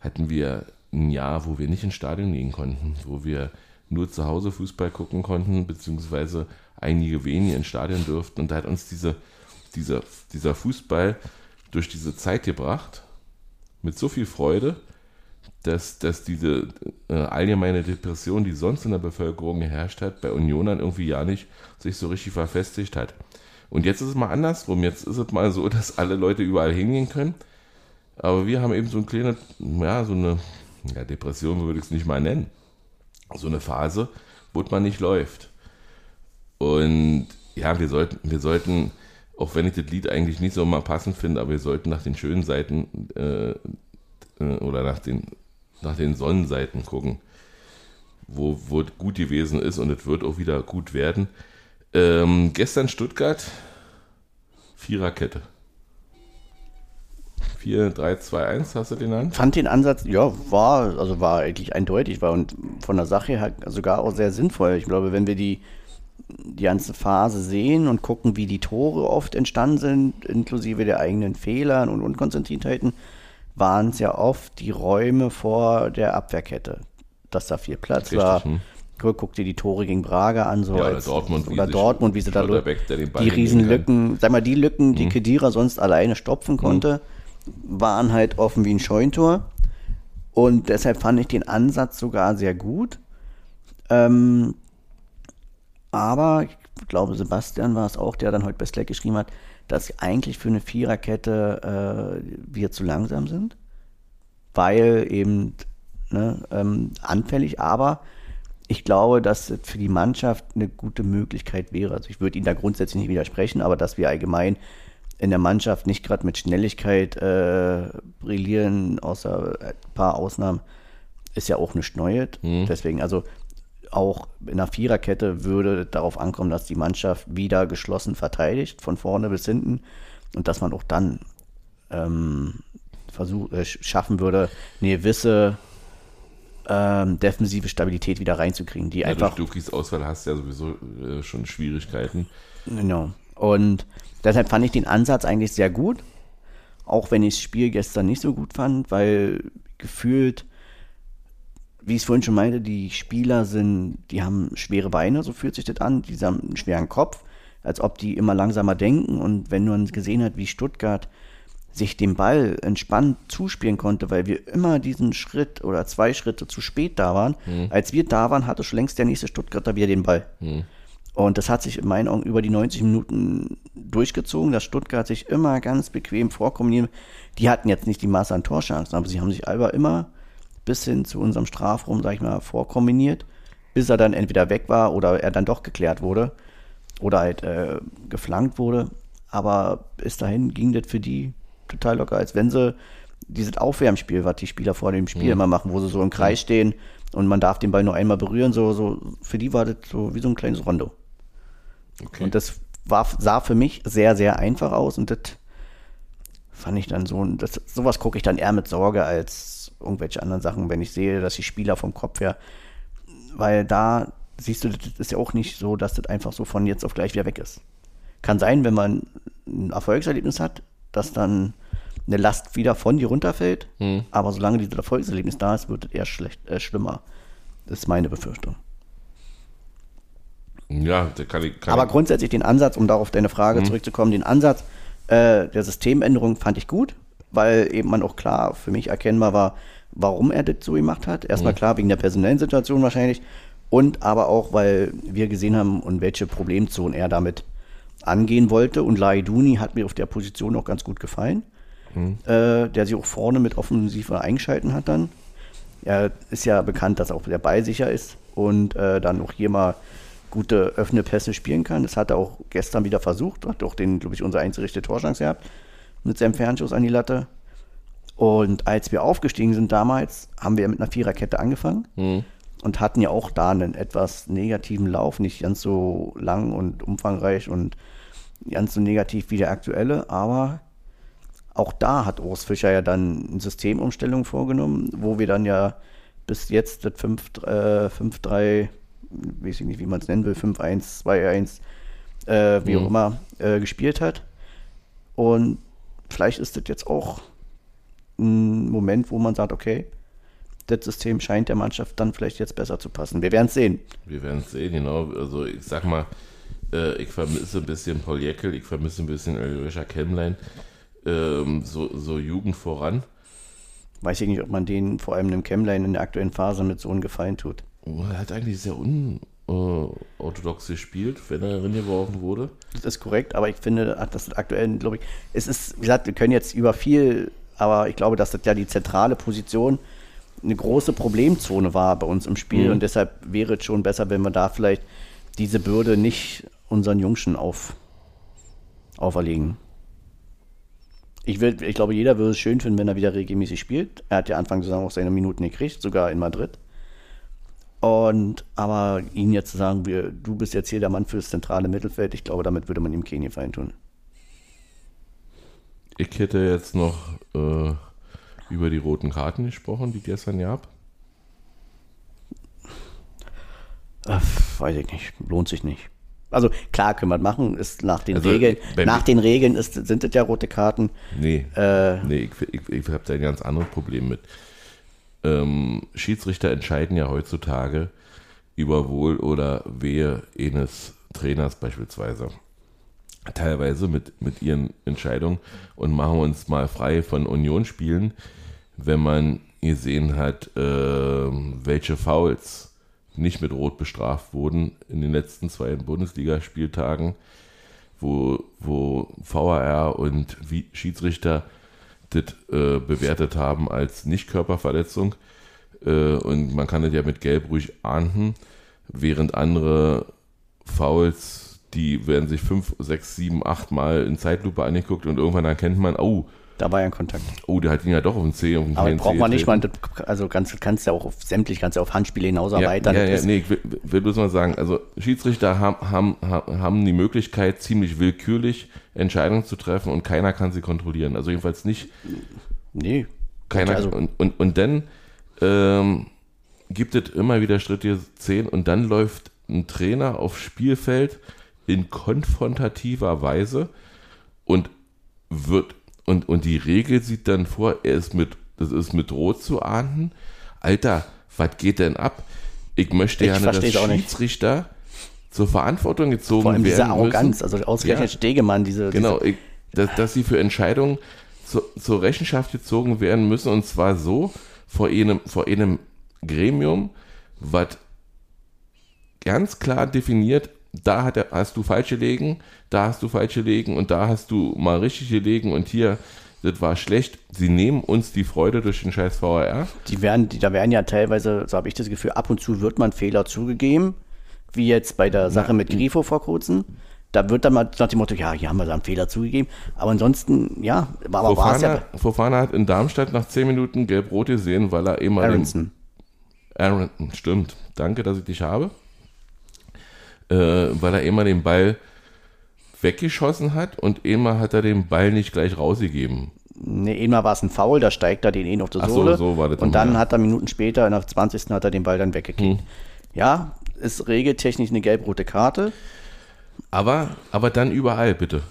hatten wir ein Jahr, wo wir nicht ins Stadion gehen konnten, wo wir nur zu Hause Fußball gucken konnten, beziehungsweise einige wenige ins Stadion durften. Und da hat uns diese, dieser, dieser Fußball durch diese Zeit gebracht, mit so viel Freude, dass, dass diese äh, allgemeine Depression, die sonst in der Bevölkerung geherrscht hat, bei Unionern irgendwie ja nicht sich so richtig verfestigt hat. Und jetzt ist es mal andersrum. Jetzt ist es mal so, dass alle Leute überall hingehen können. Aber wir haben eben so eine kleine, ja, so eine ja, Depression würde ich es nicht mal nennen. So eine Phase, wo man nicht läuft. Und ja, wir sollten, wir sollten, auch wenn ich das Lied eigentlich nicht so mal passend finde, aber wir sollten nach den schönen Seiten äh, äh, oder nach den, nach den Sonnenseiten gucken, wo, es gut gewesen ist und es wird auch wieder gut werden. Ähm, gestern Stuttgart, Viererkette. 4, 3, 2, 1, hast du den an? fand den Ansatz, ja, war, also war eigentlich eindeutig, war und von der Sache her sogar auch sehr sinnvoll. Ich glaube, wenn wir die, die ganze Phase sehen und gucken, wie die Tore oft entstanden sind, inklusive der eigenen Fehlern und Unkonzentriertheiten, waren es ja oft die Räume vor der Abwehrkette, dass da viel Platz Richtig, war. hm. Guck, dir die Tore gegen Braga an, so Ja, oder als, Dortmund, wie oder sich Dortmund, wie sie da die. Riesenlücken, sag mal, die Lücken, die Kedira sonst alleine stopfen konnte, waren halt offen wie ein Scheuntor. Und deshalb fand ich den Ansatz sogar sehr gut. Ähm, aber ich glaube, Sebastian war es auch, der dann heute bei Slack geschrieben hat, dass eigentlich für eine Viererkette äh, wir zu langsam sind, weil eben ne, ähm, anfällig, aber ich glaube, dass es für die Mannschaft eine gute Möglichkeit wäre. Also ich würde Ihnen da grundsätzlich nicht widersprechen, aber dass wir allgemein in der Mannschaft nicht gerade mit Schnelligkeit äh, brillieren, außer ein paar Ausnahmen, ist ja auch nichts Neues. Deswegen, also auch in einer Viererkette würde darauf ankommen, dass die Mannschaft wieder geschlossen verteidigt, von vorne bis hinten, und dass man auch dann ähm, versuch, äh, schaffen würde, eine gewisse ähm, defensive Stabilität wieder reinzukriegen, die Ja, einfach durch Dukis Auswahl hast du ja sowieso äh, schon Schwierigkeiten. Genau. Und deshalb fand ich den Ansatz eigentlich sehr gut. Auch wenn ich das Spiel gestern nicht so gut fand, weil gefühlt, wie ich es vorhin schon meinte, die Spieler sind, die haben schwere Beine, so fühlt sich das an. Die haben einen schweren Kopf, als ob die immer langsamer denken. Und wenn man gesehen hat, wie Stuttgart sich den Ball entspannt zuspielen konnte, weil wir immer diesen Schritt oder zwei Schritte zu spät da waren. Als wir da waren, hatte schon längst der nächste Stuttgarter wieder den Ball. Und das hat sich in meinen Augen über die 90 Minuten durchgezogen, dass Stuttgart sich immer ganz bequem vorkombiniert. Die hatten jetzt nicht die Masse an Torchancen, aber sie haben sich Alba immer bis hin zu unserem Strafraum, sag ich mal, vorkombiniert, bis er dann entweder weg war oder er dann doch geklärt wurde oder halt äh, geflankt wurde. Aber bis dahin ging das für die total locker, als wenn sie dieses Aufwärmspiel, was die Spieler vor dem Spiel immer machen, wo sie so im Kreis stehen und man darf den Ball nur einmal berühren, so, so für die war das so wie so ein kleines Rondo. Okay. Und das war, sah für mich sehr, sehr einfach aus und das fand ich dann so, das, sowas gucke ich dann eher mit Sorge als irgendwelche anderen Sachen, wenn ich sehe, dass die Spieler vom Kopf her, weil da siehst du, das ist ja auch nicht so, dass das einfach so von jetzt auf gleich wieder weg ist. Kann sein, wenn man ein Erfolgserlebnis hat, dass dann eine Last wieder von dir runterfällt, aber solange dieses Erfolgserlebnis da ist, wird es eher schlecht, äh, schlimmer. Das ist meine Befürchtung. ja, da kann ich. Kann Aber ich, grundsätzlich den Ansatz, um darauf deine Frage zurückzukommen, den Ansatz äh, der Systemänderung fand ich gut, weil eben man auch klar für mich erkennbar war, warum er das so gemacht hat. Erstmal klar wegen der personellen Situation wahrscheinlich und aber auch, weil wir gesehen haben, und welche Problemzonen er damit angehen wollte. Und Laiduni hat mir auf der Position auch ganz gut gefallen. äh, der sich auch vorne mit offensiver eingeschalten hat dann. Er ist ja bekannt, dass auch der Ball sicher ist und äh, dann auch hier mal gute öffne Pässe spielen kann. Das hat er auch gestern wieder versucht, hat auch den, glaube ich, unsere einzige Torchance gehabt mit seinem Fernschuss an die Latte. Und als wir aufgestiegen sind damals, haben wir mit einer Viererkette angefangen und hatten ja auch da einen etwas negativen Lauf, nicht ganz so lang und umfangreich und ganz so negativ wie der aktuelle, aber auch da hat Urs Fischer ja dann eine Systemumstellung vorgenommen, wo wir dann ja bis jetzt das 5, äh, 5-3, weiß ich nicht, wie man es nennen will, 5-1, 2-1, äh, wie auch immer, äh, gespielt hat. Und vielleicht ist das jetzt auch ein Moment, wo man sagt, okay, das System scheint der Mannschaft dann vielleicht jetzt besser zu passen. Wir werden es sehen. Wir werden es sehen, genau. Also ich sag mal, äh, ich vermisse ein bisschen Paul Jäckel, ich vermisse ein bisschen Ölischer Kemmlein, ähm, so, so Jugend voran. Weiß ich nicht, ob man denen vor allem dem Chemline in der aktuellen Phase mit so einem Gefallen tut. Er hat eigentlich sehr unorthodox gespielt, wenn er reingeworfen wurde. Das ist korrekt, aber ich finde, ach, das aktuell, glaube ich, es ist, wie gesagt, wir können jetzt über viel, aber ich glaube, dass das ja die zentrale Position eine große Problemzone war bei uns im Spiel Mhm. und deshalb wäre es schon besser, wenn wir da vielleicht diese Bürde nicht unseren Jungschen auf, auferlegen. Ich, will, ich glaube, jeder würde es schön finden, wenn er wieder regelmäßig spielt. Er hat ja Anfang der Saison auch seine Minuten gekriegt, sogar in Madrid. Und aber ihn jetzt zu sagen, wir, du bist jetzt hier der Mann fürs zentrale Mittelfeld, ich glaube, damit würde man ihm keinen Gefallen tun. Ich hätte jetzt noch äh, über die roten Karten gesprochen, die gestern gab. Äh, weiß ich nicht, lohnt sich nicht. Also klar können wir das machen, ist nach den Also, Regeln, nach den Regeln ist, sind es ja rote Karten. Nee, Äh, nee ich, ich, ich habe da ein ganz anderes Problem mit. Ähm, Schiedsrichter entscheiden ja heutzutage über Wohl oder Wehe eines Trainers beispielsweise. Teilweise mit, mit ihren Entscheidungen und machen uns mal frei von Unionsspielen, wenn man gesehen hat, ähm, welche Fouls nicht mit Rot bestraft wurden in den letzten zwei Bundesligaspieltagen, wo, wo VAR und Schiedsrichter das äh, bewertet haben als Nicht-Körperverletzung. Äh, und man kann das ja mit Gelb ruhig ahnden, während andere Fouls, die werden sich fünf, sechs, sieben, acht Mal in Zeitlupe angeguckt und irgendwann erkennt man, oh, da war ja ein Kontakt. oh, der hat ihn ja doch auf den C, auf den Aber braucht man nicht das- also kannst, kannst ja auch auf sämtlich, kannst ja auf Handspiele hinaus Ja, erweitern. ja, ja, ist- nee, ich will, will bloß mal sagen, also Schiedsrichter haben, haben, haben haben die Möglichkeit, ziemlich willkürlich Entscheidungen zu treffen und keiner kann sie kontrollieren. Also jedenfalls nicht nee. keiner. Also- und, und, und dann ähm, gibt es immer wieder strittige Szenen und dann läuft ein Trainer aufs Spielfeld in konfrontativer Weise und wird und, die Regel sieht dann vor, er ist mit, das ist mit Rot zu ahnden. Alter, was geht denn ab? Ich möchte Ich gerne, dass auch nicht. Schiedsrichter zur Verantwortung gezogen Vor allem diese werden Arroganz, müssen. also ausgerechnet Ja. Stegemann, diese, Genau, ich, dass, dass sie für Entscheidungen zu, zur Rechenschaft gezogen werden müssen und zwar so vor einem, vor einem Gremium, was ganz klar definiert, da hat er, hast du falsch gelegen, da hast du falsch gelegen und da hast du mal richtig gelegen und hier, das war schlecht. Sie nehmen uns die Freude durch den scheiß VAR. Die werden, die, da werden ja teilweise, so habe ich das Gefühl, ab und zu wird man Fehler zugegeben, wie jetzt bei der Sache mit Grifo vor kurzem. Da wird dann mal nach dem Motto, ja, hier haben wir da einen Fehler zugegeben. Aber ansonsten, ja, aber war es Fofana, ja Fofana hat in Darmstadt nach 10 Minuten gelb-rot gesehen, weil er eben mal den, Aronson. Aaron, stimmt. Danke, dass ich dich habe. Äh, weil er immer den Ball weggeschossen hat und immer hat er den Ball nicht gleich rausgegeben. Nee, einmal war es ein Foul, da steigt er den eh auf die Ach so, Sohle. so war das und dann ja. hat er Minuten später, nach 20. hat er den Ball dann weggekickt. Hm. Ja, ist regeltechnisch eine gelb-rote Karte. Aber, aber dann überall, bitte.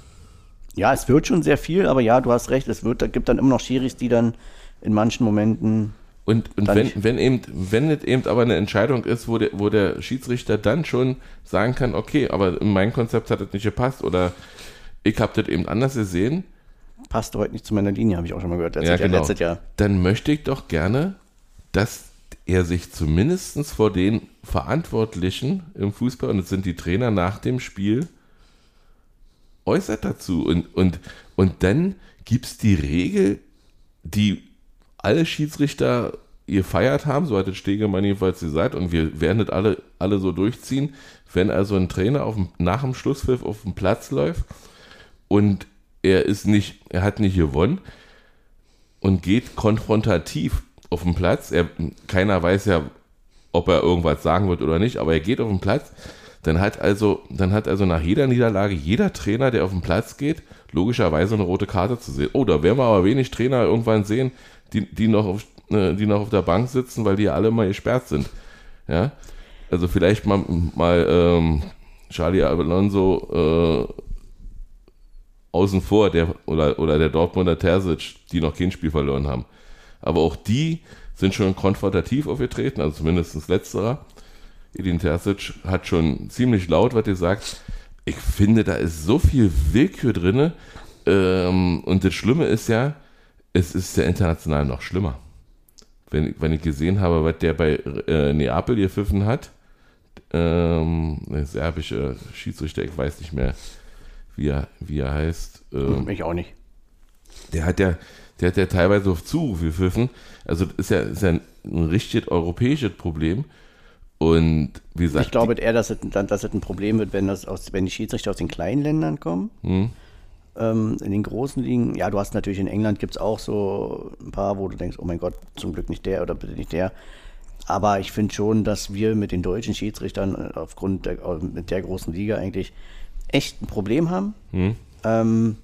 Ja, es wird schon sehr viel, aber ja, du hast recht, es wird, da gibt dann immer noch Schiris, die dann in manchen Momenten Und, und wenn, wenn, eben, wenn es eben aber eine Entscheidung ist, wo der, wo der Schiedsrichter dann schon sagen kann, okay, aber in mein Konzept hat das nicht gepasst oder ich habe das eben anders gesehen, passt heute nicht zu meiner Linie, habe ich auch schon mal gehört. ja, Letztes, Jahr, genau. letztes Jahr. dann möchte ich doch gerne, dass er sich zumindest vor den Verantwortlichen im Fußball, und das sind die Trainer nach dem Spiel, äußert dazu. Und, und, und dann gibt es die Regel, die alle Schiedsrichter gefeiert haben, so hat es Stegemann jedenfalls gesagt, und wir werden das alle, alle so durchziehen, wenn also ein Trainer auf dem, nach dem Schlusspfiff auf dem Platz läuft und er ist nicht, er hat nicht gewonnen und geht konfrontativ auf den Platz. Er, keiner weiß ja, ob er irgendwas sagen wird oder nicht, aber er geht auf den Platz. Dann hat also, dann hat also nach jeder Niederlage jeder Trainer, der auf den Platz geht, logischerweise eine rote Karte zu sehen. Oh, da werden wir aber wenig Trainer irgendwann sehen, die, die, noch, auf, äh, die noch auf der Bank sitzen, weil die ja alle mal gesperrt sind. Ja, also vielleicht mal, mal ähm, Charlie Alonso äh, außen vor, der, oder, oder der Dortmunder Terzic, die noch kein Spiel verloren haben. Aber auch die sind schon konfrontativ aufgetreten, also zumindest letzterer. Edin Terzic hat schon ziemlich laut was gesagt. Ich finde, da ist so viel Willkür drin. Ähm, und das Schlimme ist ja, es ist ja international noch schlimmer. Wenn, wenn ich gesehen habe, was der bei äh, Neapel gepfiffen hat, ähm, der serbische Schiedsrichter, ich weiß nicht mehr, wie er, wie er heißt. Ähm, ich auch nicht. Der hat ja, der hat ja teilweise auf Zuruf gepfiffen. Also das ist ja, ist ja ein, ein richtig europäisches Problem. Und wie gesagt. Ich glaube eher, dass es, dass es ein Problem wird, wenn, das aus, wenn die Schiedsrichter aus den kleinen Ländern kommen. Hm. Ähm, in den großen Ligen, ja, du hast natürlich in England gibt es auch so ein paar, wo du denkst, oh mein Gott, zum Glück nicht der oder bitte nicht der. Aber ich finde schon, dass wir mit den deutschen Schiedsrichtern äh, aufgrund der, äh, mit der großen Liga eigentlich echt ein Problem haben. Hm. Ähm,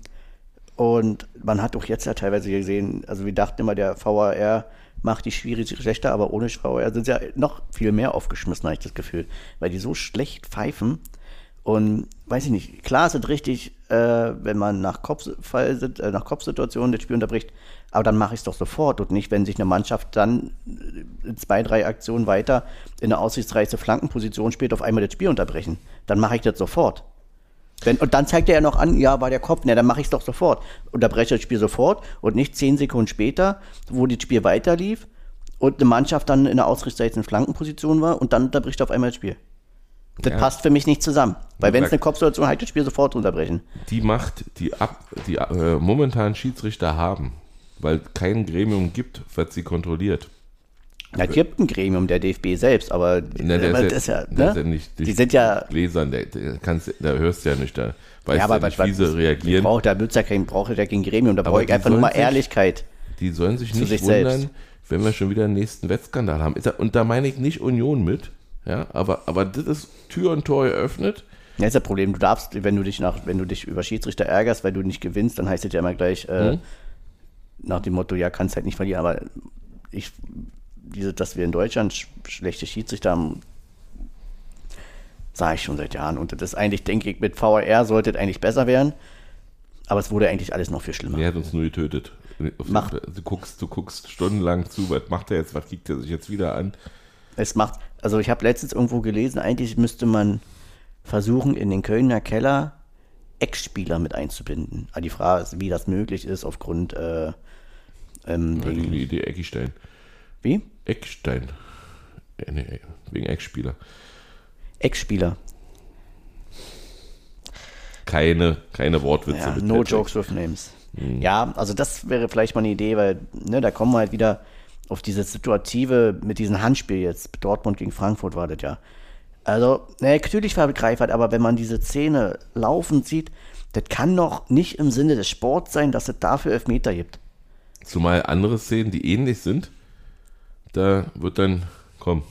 und man hat auch jetzt ja teilweise gesehen, also wir dachten immer, der VAR macht die schwierig schlechter, aber ohne VAR sind sie ja noch viel mehr aufgeschmissen, habe ich das Gefühl. Weil die so schlecht pfeifen. Und weiß ich nicht, klar ist es richtig, äh, wenn man nach, Kopfball, äh, nach Kopfsituationen das Spiel unterbricht, aber dann mache ich es doch sofort und nicht, wenn sich eine Mannschaft dann äh, zwei, drei Aktionen weiter in eine aussichtsreiche Flankenposition spielt, auf einmal das Spiel unterbrechen. Dann mache ich das sofort. Wenn, und dann zeigt er ja noch an, ja, war der Kopf, ne, dann mache ich es doch sofort. Unterbreche das Spiel sofort und nicht zehn Sekunden später, wo das Spiel weiterlief und eine Mannschaft dann in einer ausrichteten Flankenposition war und dann unterbricht auf einmal das Spiel. Das ja. passt für mich nicht zusammen. Weil wenn es eine Kopfsituation hat, das Spiel sofort unterbrechen. Die Macht, die, ab, die äh, momentan Schiedsrichter haben, weil kein Gremium gibt, was sie kontrolliert, ja, es gibt ein Gremium, der DFB selbst, aber Na, der ist, ist ja, ne? ist ja nicht, die sind ja Gläsern, der kannst, da hörst du ja nicht, da weißt ja, aber ja nicht, wie sie reagieren. Braucht, da ja kein, braucht ja kein Gremium, da brauche ich einfach nur mal sich, Ehrlichkeit. Die sollen sich nicht sich wundern, selbst. wenn wir schon wieder einen nächsten Wettskandal haben. Und da meine ich nicht Union mit, ja, aber, aber das ist Tür und Tor eröffnet. Ja, ist das Problem. Du darfst, wenn du dich nach, wenn du dich über Schiedsrichter ärgerst, weil du nicht gewinnst, dann heißt es ja immer gleich äh, mhm. nach dem Motto, ja, kannst halt nicht verlieren. Aber ich diese, dass wir in Deutschland schlechte Schiedsrichter haben, sage ich schon seit Jahren. Und das ist eigentlich, denke ich, mit VAR sollte es eigentlich besser werden. Aber es wurde eigentlich alles noch viel schlimmer. Er hat uns nur getötet. Du, guckst, du guckst stundenlang zu, was macht er jetzt, was kriegt er sich jetzt wieder an? Es macht, also ich habe letztens irgendwo gelesen, eigentlich müsste man versuchen, in den Kölner Keller Ex-Spieler mit einzubinden. Aber die Frage ist, wie das möglich ist aufgrund äh, ähm, ja, die Idee Ecki stellen. Wie? Eckstein. Äh, nee, wegen Eckspieler. Eckspieler. Keine, keine Wortwitze. Ja, no jokes with names. Hm. Ja, also das wäre vielleicht mal eine Idee, weil ne, da kommen wir halt wieder auf diese Situative mit diesem Handspiel jetzt. Dortmund gegen Frankfurt war das ja. Also, ne, natürlich war Greifert, aber wenn man diese Szene laufend sieht, das kann doch nicht im Sinne des Sports sein, dass es dafür Elfmeter gibt. Zumal andere Szenen, die ähnlich sind, da wird dann, komm,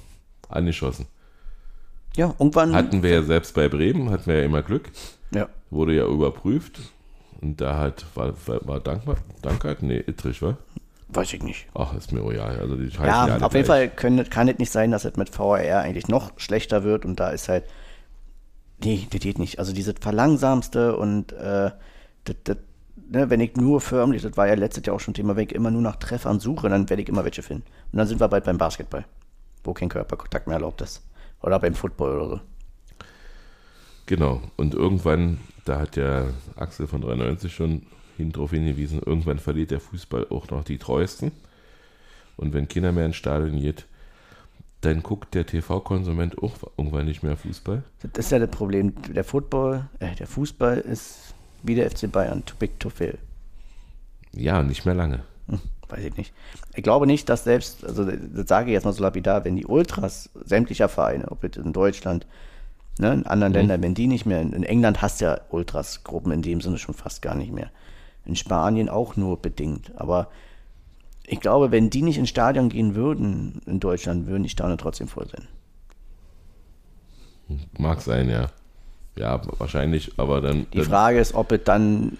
angeschossen. Ja, irgendwann. Hatten wir ja selbst bei Bremen, hatten wir ja immer Glück. Ja. Wurde ja überprüft. Und da hat, war, war, war Dankbar, Dankert? Nee, Ittrich, war? Weiß ich nicht. Ach, ist mir royal. Also die ja, ja auf jeden Fall können, kann es nicht sein, dass es mit VAR eigentlich noch schlechter wird. Und da ist halt, nee, das geht nicht. Also dieses Verlangsamste und äh, das, das ne, wenn ich nur förmlich, das war ja letztes Jahr auch schon Thema, wenn ich immer nur nach Treffern suche, dann werde ich immer welche finden. Und dann sind wir bald beim Basketball, wo kein Körperkontakt mehr erlaubt ist. Oder beim Football oder so. Genau. Und irgendwann, da hat der Axel von 93 schon hin, darauf hingewiesen, irgendwann verliert der Fußball auch noch die Treuesten. Und wenn Kinder mehr ins Stadion geht, dann guckt der TV-Konsument auch irgendwann nicht mehr Fußball. Das ist ja das Problem. Der Football, äh, der Fußball ist wie der FC Bayern. Too big to fail. Ja, nicht mehr lange. Hm, weiß ich nicht. Ich glaube nicht, dass selbst, also das sage ich jetzt mal so lapidar, wenn die Ultras sämtlicher Vereine, ob jetzt in Deutschland, ne, in anderen mhm. Ländern, wenn die nicht mehr, in England hast du ja Ultras-Gruppen in dem Sinne schon fast gar nicht mehr. In Spanien auch nur bedingt. Aber ich glaube, wenn die nicht ins Stadion gehen würden in Deutschland, würden die Stadion trotzdem voll sein. Mag sein, ja. Ja, wahrscheinlich, aber dann. Die Frage ist, ob es dann,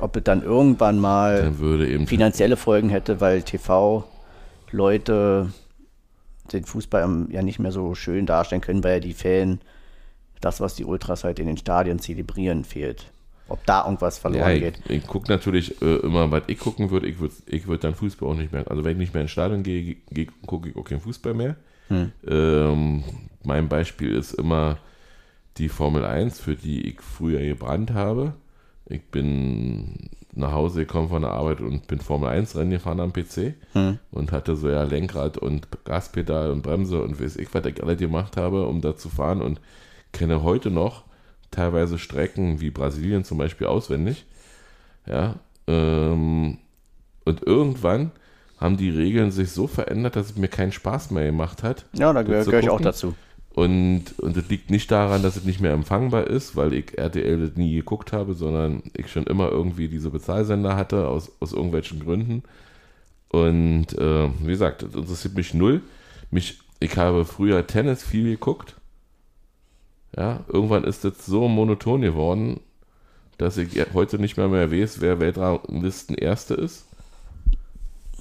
ob es dann irgendwann mal dann finanzielle Folgen hätte, weil TV-Leute den Fußball ja nicht mehr so schön darstellen können, weil ja die Fan das, was die Ultras halt in den Stadien zelebrieren, fehlt. Ob da irgendwas verloren ja, ich, geht. Ich gucke natürlich äh, immer, was ich gucken würde. Ich würde ich würd dann Fußball auch nicht mehr. Also wenn ich nicht mehr ins Stadion gehe, gehe gucke ich auch keinen Fußball mehr. Hm. Ähm, mein Beispiel ist immer die Formel 1, für die ich früher gebrannt habe. Ich bin nach Hause gekommen von der Arbeit und bin Formel 1 Rennen gefahren am PC hm. und hatte so ja Lenkrad und Gaspedal und Bremse und weiß ich, was ich alle gemacht habe, um da zu fahren und kenne heute noch teilweise Strecken wie Brasilien zum Beispiel auswendig. Ja, ähm, und irgendwann haben die Regeln sich so verändert, dass es mir keinen Spaß mehr gemacht hat. Ja, da gehöre gehör ich auch dazu. Und, und das liegt nicht daran, dass es nicht mehr empfangbar ist, weil ich RTL nie geguckt habe, sondern ich schon immer irgendwie diese Bezahlsender hatte, aus, aus irgendwelchen Gründen. Und äh, wie gesagt, das interessiert mich null. Mich, ich habe früher Tennis viel geguckt. Ja, irgendwann ist das so monoton geworden, dass ich heute nicht mehr mehr weiß, wer Weltranglisten Erste ist.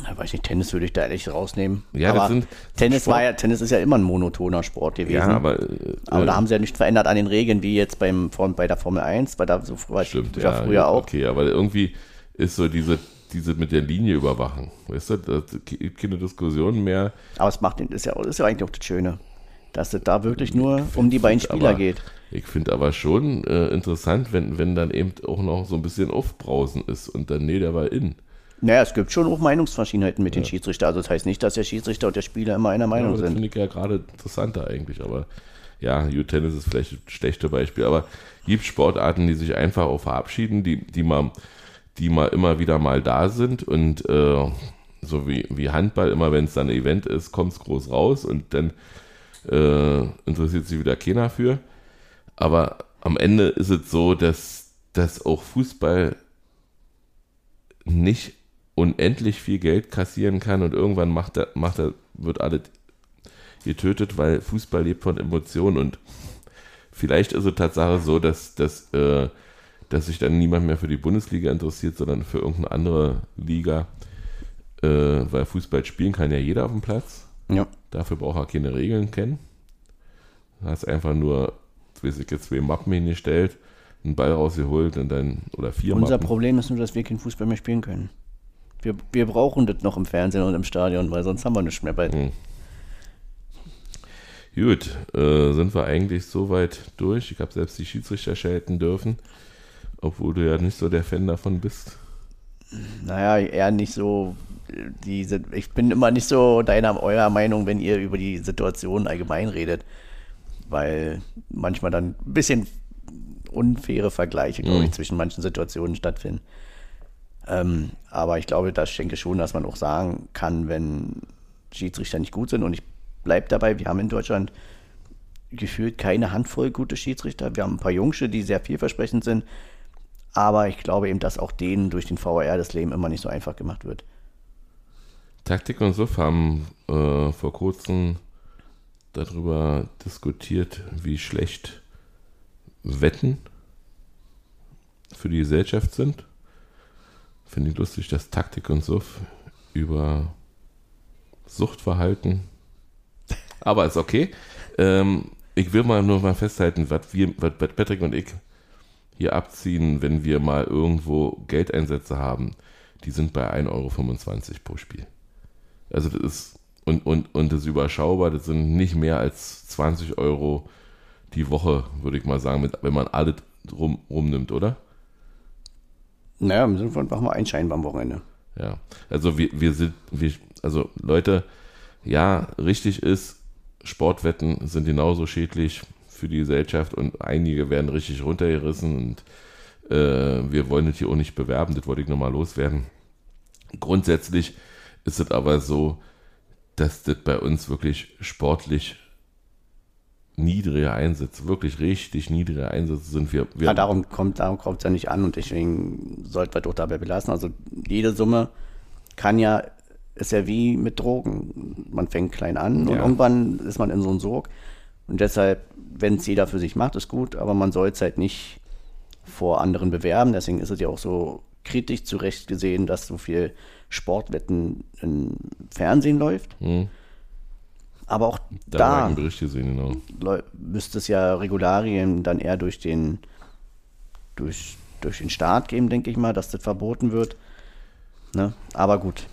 Ja, weiß nicht, Tennis würde ich da ehrlich rausnehmen. Ja, aber das sind Tennis Sport. war ja, Tennis ist ja immer ein monotoner Sport gewesen. Ja, aber, äh, aber da haben sie ja nicht verändert an den Regeln, wie jetzt beim, bei der Formel 1, bei der so stimmt, ja, früher ja, auch. Okay, aber irgendwie ist so diese, diese mit der Linie überwachen, weißt du, das gibt keine Diskussion mehr. Aber es macht, ist ja, ist ja eigentlich auch das Schöne, dass es da wirklich nur find, um die beiden Spieler aber, geht. Ich finde aber schon äh, interessant, wenn, wenn dann eben auch noch so ein bisschen Aufbrausen ist und dann, nee, der war in. Naja, es gibt schon auch Meinungsverschiedenheiten mit ja. den Schiedsrichtern. Also das heißt nicht, dass der Schiedsrichter und der Spieler immer einer Meinung ja, sind. Das finde ich ja gerade interessanter eigentlich. Aber ja, U-Tennis ist vielleicht ein schlechtes Beispiel. Aber es gibt Sportarten, die sich einfach auch verabschieden, die, die, mal, die mal immer wieder mal da sind. Und äh, so wie, wie Handball, immer wenn es dann ein Event ist, kommt es groß raus und dann äh, interessiert sich wieder keiner für. Aber am Ende ist es so, dass, dass auch Fußball nicht unendlich viel Geld kassieren kann und irgendwann macht er, macht er, wird alles getötet, weil Fußball lebt von Emotionen und vielleicht ist es Tatsache so, dass, dass, äh, dass sich dann niemand mehr für die Bundesliga interessiert, sondern für irgendeine andere Liga, äh, weil Fußball spielen kann ja jeder auf dem Platz. Ja. Dafür braucht er keine Regeln kennen. Du hast einfach nur, zwei Mappen hingestellt, einen Ball rausgeholt und dann, oder vier Unser Mappen. Problem ist nur, dass wir keinen Fußball mehr spielen können. Wir, wir brauchen das noch im Fernsehen und im Stadion, weil sonst haben wir nichts mehr bald. Hm. Gut, äh, sind wir eigentlich soweit durch. Ich habe selbst die Schiedsrichter schelten dürfen, obwohl du ja nicht so der Fan davon bist. Naja, eher nicht so. Diese, ich bin immer nicht so deiner, eurer Meinung, wenn ihr über die Situation allgemein redet, weil manchmal dann ein bisschen unfaire Vergleiche, glaube ich, hm. zwischen manchen Situationen stattfinden. Ähm, aber ich glaube, das denke schon, dass man auch sagen kann, wenn Schiedsrichter nicht gut sind. Und ich bleibe dabei, wir haben in Deutschland gefühlt keine Handvoll gute Schiedsrichter. Wir haben ein paar Jungsche, die sehr vielversprechend sind. Aber ich glaube eben, dass auch denen durch den VR das Leben immer nicht so einfach gemacht wird. Taktik und Suff haben äh, vor kurzem darüber diskutiert, wie schlecht Wetten für die Gesellschaft sind. Finde ich lustig, dass Taktik und Suff über Suchtverhalten. Aber ist okay. Ähm, ich will mal nur mal festhalten, was wir, was Patrick und ich hier abziehen, wenn wir mal irgendwo Geldeinsätze haben. Die sind bei 1,25 Euro pro Spiel. Also das ist, und, und, und das ist überschaubar, das sind nicht mehr als 20 Euro die Woche, würde ich mal sagen, mit, wenn man alles rum, rumnimmt, oder? Naja, im Sinne von machen wir einen Schein am Wochenende. Ja, also wir, wir sind, wir, also Leute, ja, richtig ist, Sportwetten sind genauso schädlich für die Gesellschaft und einige werden richtig runtergerissen und Äh, wir wollen das hier auch nicht bewerben, das wollte ich nochmal loswerden. Grundsätzlich ist es aber so, dass das bei uns wirklich sportlich niedrige Einsätze, wirklich richtig niedrige Einsätze sind. Wir, wir Ja, darum kommt darum kommt es ja nicht an und deswegen sollten wir doch dabei belassen. Also jede Summe kann ja, ist ja wie mit Drogen. Man fängt klein an und Ja. irgendwann ist man in so einem Sog. Und deshalb, wenn es jeder für sich macht, ist gut, aber man soll es halt nicht vor anderen bewerben. Deswegen ist es ja auch so kritisch zu Recht gesehen, dass so viel Sportwetten im Fernsehen läuft. Hm, Aber auch da, da, gesehen, genau. müsste es ja Regularien dann eher durch den, durch, durch den Staat geben, denke ich mal, dass das verboten wird. Ne? Aber gut.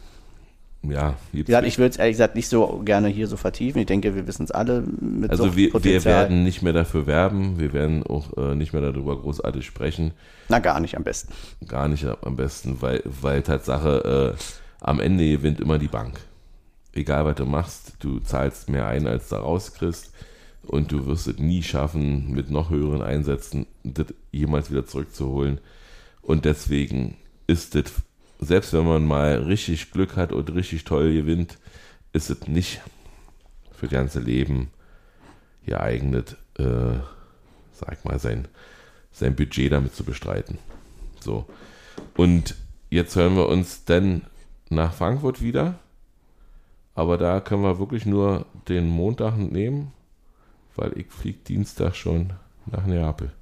Ja, Wie gesagt, ich würde es ehrlich gesagt nicht so gerne hier so vertiefen. Ich denke, wir wissen es alle mit also wir, wir werden nicht mehr dafür werben, wir werden auch äh, nicht mehr darüber großartig sprechen. Na, gar nicht am besten. Gar nicht am besten, weil, weil Tatsache, äh, am Ende gewinnt immer die Bank. Egal was du machst, du zahlst mehr ein, als du rauskriegst. Und du wirst es nie schaffen, mit noch höheren Einsätzen das jemals wieder zurückzuholen. Und deswegen ist das, selbst wenn man mal richtig Glück hat und richtig toll gewinnt, ist es nicht für das ganze Leben geeignet, äh, sag mal, sein, sein Budget damit zu bestreiten. So. Und jetzt hören wir uns dann nach Frankfurt wieder. Aber da können wir wirklich nur den Montag nehmen, weil ich fliege Dienstag schon nach Neapel.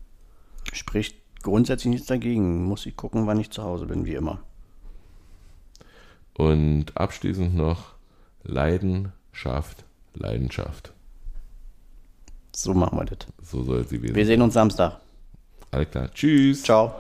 Spricht grundsätzlich nichts dagegen. Muss ich gucken, wann ich zu Hause bin, wie immer. Und abschließend noch Leidenschaft, Leidenschaft. So machen wir das. So soll sie Wir werden. sehen uns Samstag. Alles klar. Tschüss. Ciao.